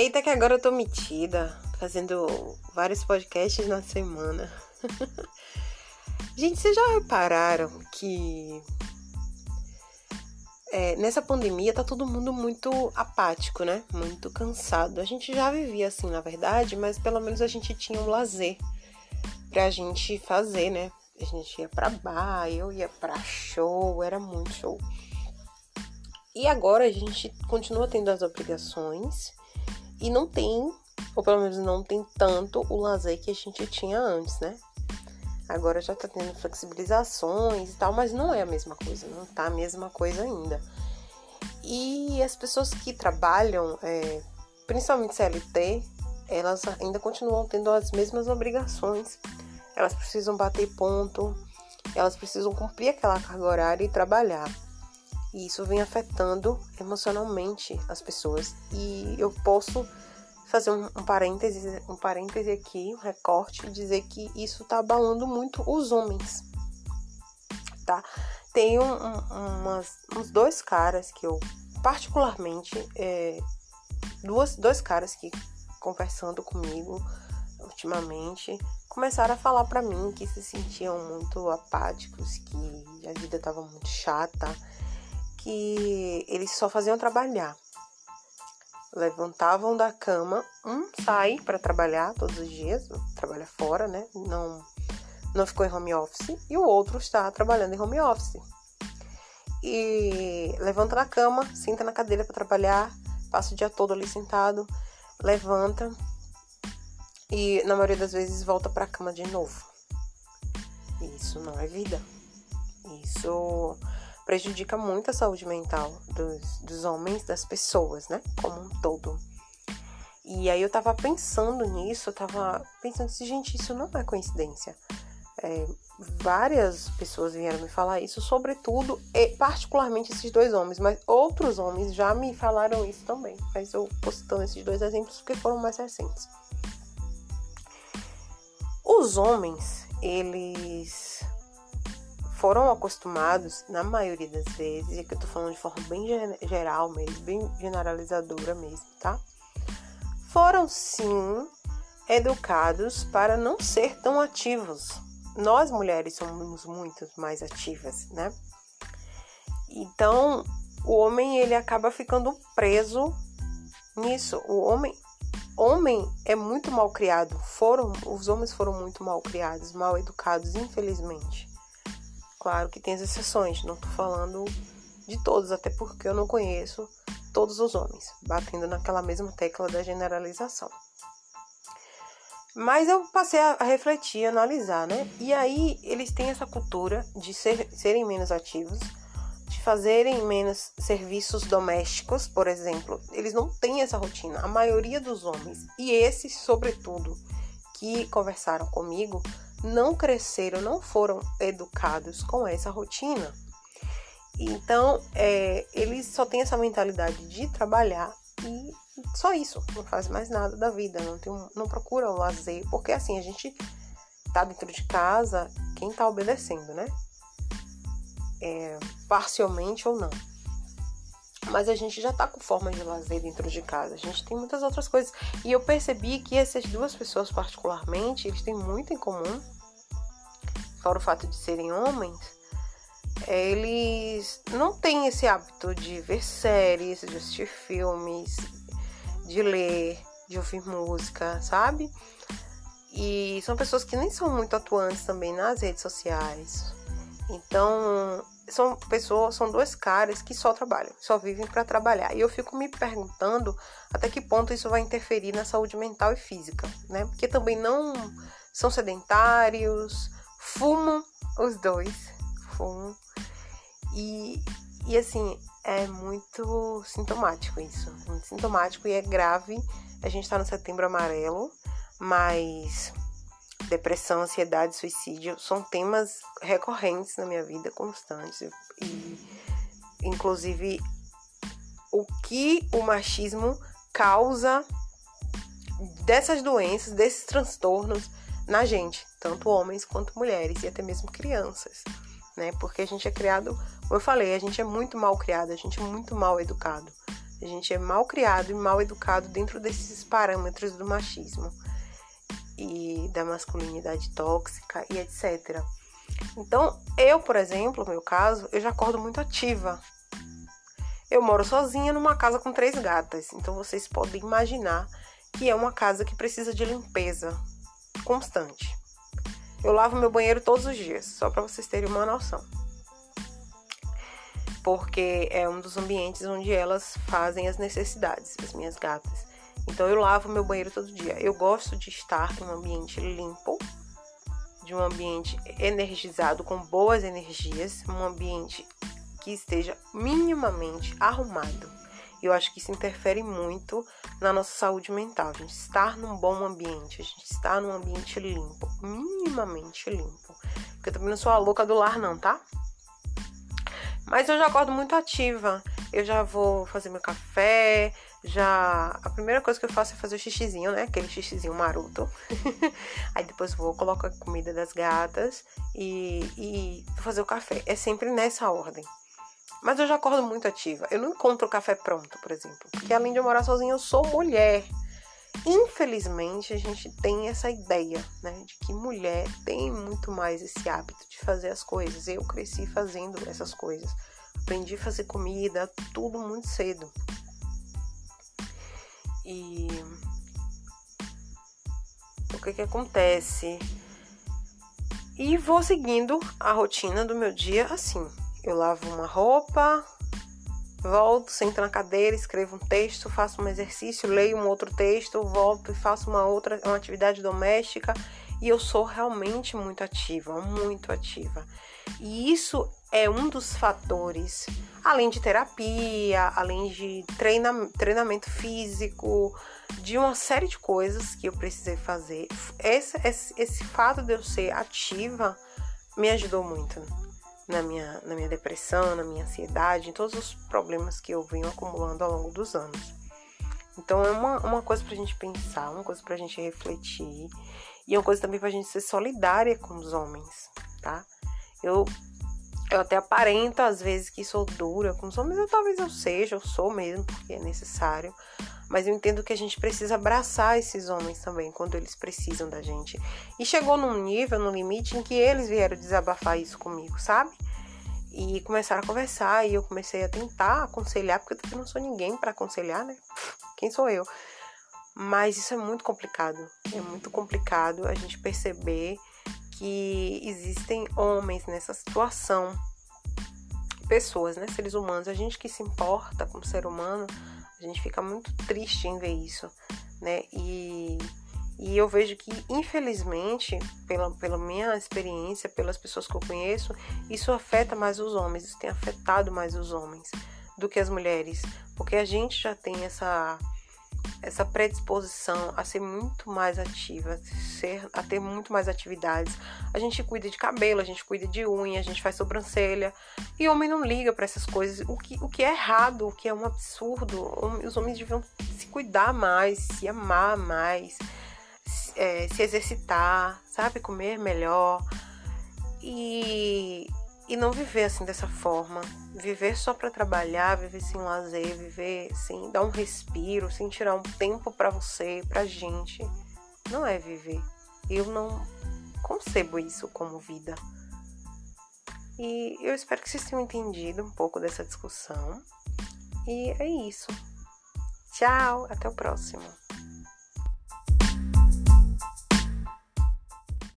Eita, que agora eu tô metida, fazendo vários podcasts na semana. Gente, vocês já repararam que é, nessa pandemia tá todo mundo muito apático, né? Muito cansado. A gente já vivia assim, na verdade, mas pelo menos a gente tinha um lazer pra gente fazer, né? A gente ia pra bar, eu ia pra show, era muito show. E agora a gente continua tendo as obrigações e não tem, ou pelo menos não tem tanto o lazer que a gente tinha antes, né? Agora já tá tendo flexibilizações e tal, mas não é a mesma coisa, não tá a mesma coisa ainda. E as pessoas que trabalham, é, principalmente CLT, elas ainda continuam tendo as mesmas obrigações. Elas precisam bater ponto, elas precisam cumprir aquela carga horária e trabalhar. E isso vem afetando emocionalmente as pessoas. E eu posso fazer um, um parêntese, um parêntese aqui, um recorte, e dizer que isso tá abalando muito os homens, tá? Tem um, um, umas, uns dois caras que eu, particularmente, é, duas, dois caras que conversando comigo ultimamente começaram a falar para mim que se sentiam muito apáticos, que a vida tava muito chata, que eles só faziam trabalhar levantavam da cama, um sai para trabalhar todos os dias, trabalha fora, né? Não, não ficou em home office, e o outro está trabalhando em home office. E levanta da cama, senta na cadeira para trabalhar, passa o dia todo ali sentado, levanta e na maioria das vezes volta para a cama de novo. Isso não é vida. Isso prejudica muito a saúde mental dos, dos homens, das pessoas, né? Como um todo. E aí eu tava pensando nisso, eu tava pensando assim, gente, isso não é coincidência. É, várias pessoas vieram me falar isso, sobretudo, e particularmente esses dois homens, mas outros homens já me falaram isso também. Mas eu postando esses dois exemplos porque foram mais recentes. Os homens, eles foram acostumados, na maioria das vezes, e aqui eu tô falando de forma bem geral mesmo, bem generalizadora mesmo, tá? Foram sim educados para não ser tão ativos. Nós mulheres somos muito mais ativas, né? Então, o homem ele acaba ficando preso nisso. O homem homem é muito mal criado. Foram os homens foram muito mal criados, mal educados, infelizmente. Claro que tem as exceções, não tô falando de todos, até porque eu não conheço todos os homens, batendo naquela mesma tecla da generalização. Mas eu passei a refletir, a analisar, né? E aí eles têm essa cultura de ser, serem menos ativos, de fazerem menos serviços domésticos, por exemplo. Eles não têm essa rotina. A maioria dos homens, e esses, sobretudo, que conversaram comigo, não cresceram, não foram educados com essa rotina. Então, é, eles só têm essa mentalidade de trabalhar e só isso, não faz mais nada da vida, não, tem, não procura um lazer, porque assim, a gente tá dentro de casa, quem tá obedecendo, né? É, parcialmente ou não. Mas a gente já tá com forma de lazer dentro de casa. A gente tem muitas outras coisas. E eu percebi que essas duas pessoas, particularmente, eles têm muito em comum. Fora o fato de serem homens, eles não têm esse hábito de ver séries, de assistir filmes, de ler, de ouvir música, sabe? E são pessoas que nem são muito atuantes também nas redes sociais. Então, são pessoas, são dois caras que só trabalham, só vivem para trabalhar. E eu fico me perguntando até que ponto isso vai interferir na saúde mental e física, né? Porque também não são sedentários, fumam os dois, fumam. E, e assim, é muito sintomático isso, muito sintomático e é grave. A gente tá no setembro amarelo, mas depressão, ansiedade, suicídio são temas recorrentes na minha vida, constantes. E, inclusive, o que o machismo causa dessas doenças, desses transtornos na gente, tanto homens quanto mulheres e até mesmo crianças, né? Porque a gente é criado, como eu falei, a gente é muito mal criado, a gente é muito mal educado, A gente é mal criado e mal educado dentro desses parâmetros do machismo e da masculinidade tóxica e etc. Então, eu, por exemplo, no meu caso, eu já acordo muito ativa. Eu moro sozinha numa casa com três gatas, então vocês podem imaginar que é uma casa que precisa de limpeza constante. Eu lavo meu banheiro todos os dias, só para vocês terem uma noção. Porque é um dos ambientes onde elas fazem as necessidades, as minhas gatas. Então eu lavo meu banheiro todo dia. Eu gosto de estar em um ambiente limpo, de um ambiente energizado com boas energias, um ambiente que esteja minimamente arrumado. Eu acho que isso interfere muito na nossa saúde mental. A gente estar num bom ambiente, a gente estar num ambiente limpo, minimamente limpo. Porque eu também não sou a louca do lar, não, tá? Mas eu já acordo muito ativa. Eu já vou fazer meu café, já a primeira coisa que eu faço é fazer o xixizinho, né? Aquele xixizinho maroto. Aí depois vou, coloco a comida das gatas e, e vou fazer o café. É sempre nessa ordem. Mas eu já acordo muito ativa. Eu não encontro o café pronto, por exemplo. Porque além de eu morar sozinha, eu sou mulher. Infelizmente, a gente tem essa ideia, né? De que mulher tem muito mais esse hábito de fazer as coisas. Eu cresci fazendo essas coisas. Aprendi a fazer comida, tudo muito cedo. E o que que acontece? E vou seguindo a rotina do meu dia assim. Eu lavo uma roupa, volto, sento na cadeira, escrevo um texto, faço um exercício, leio um outro texto, volto e faço uma outra uma atividade doméstica e eu sou realmente muito ativa, muito ativa. E isso é um dos fatores, além de terapia, além de treina, treinamento físico, de uma série de coisas que eu precisei fazer. Esse, esse, esse fato de eu ser ativa me ajudou muito na minha, na minha depressão, na minha ansiedade, em todos os problemas que eu venho acumulando ao longo dos anos. Então é uma, uma coisa pra gente pensar, uma coisa pra gente refletir e é uma coisa também pra gente ser solidária com os homens, tá? Eu, eu até aparento às vezes que sou dura com os homens, eu, talvez eu seja, eu sou mesmo, porque é necessário. Mas eu entendo que a gente precisa abraçar esses homens também quando eles precisam da gente. E chegou num nível, num limite, em que eles vieram desabafar isso comigo, sabe? E começaram a conversar e eu comecei a tentar aconselhar, porque eu também não sou ninguém para aconselhar, né? Quem sou eu? Mas isso é muito complicado. É muito complicado a gente perceber que existem homens nessa situação, pessoas, né, seres humanos, a gente que se importa como ser humano, a gente fica muito triste em ver isso, né? E, e eu vejo que, infelizmente, pela, pela minha experiência, pelas pessoas que eu conheço, isso afeta mais os homens, isso tem afetado mais os homens do que as mulheres, porque a gente já tem essa essa predisposição a ser muito mais ativa, ser, a ter muito mais atividades. A gente cuida de cabelo, a gente cuida de unha, a gente faz sobrancelha. E o homem não liga para essas coisas. O que, o que é errado, o que é um absurdo. Os homens deviam se cuidar mais, se amar mais, se, é, se exercitar, sabe? Comer melhor. E e não viver assim dessa forma. Viver só para trabalhar, viver sem lazer, viver sem dar um respiro, sem tirar um tempo para você, pra gente. Não é viver. Eu não concebo isso como vida. E eu espero que vocês tenham entendido um pouco dessa discussão. E é isso. Tchau, até o próximo.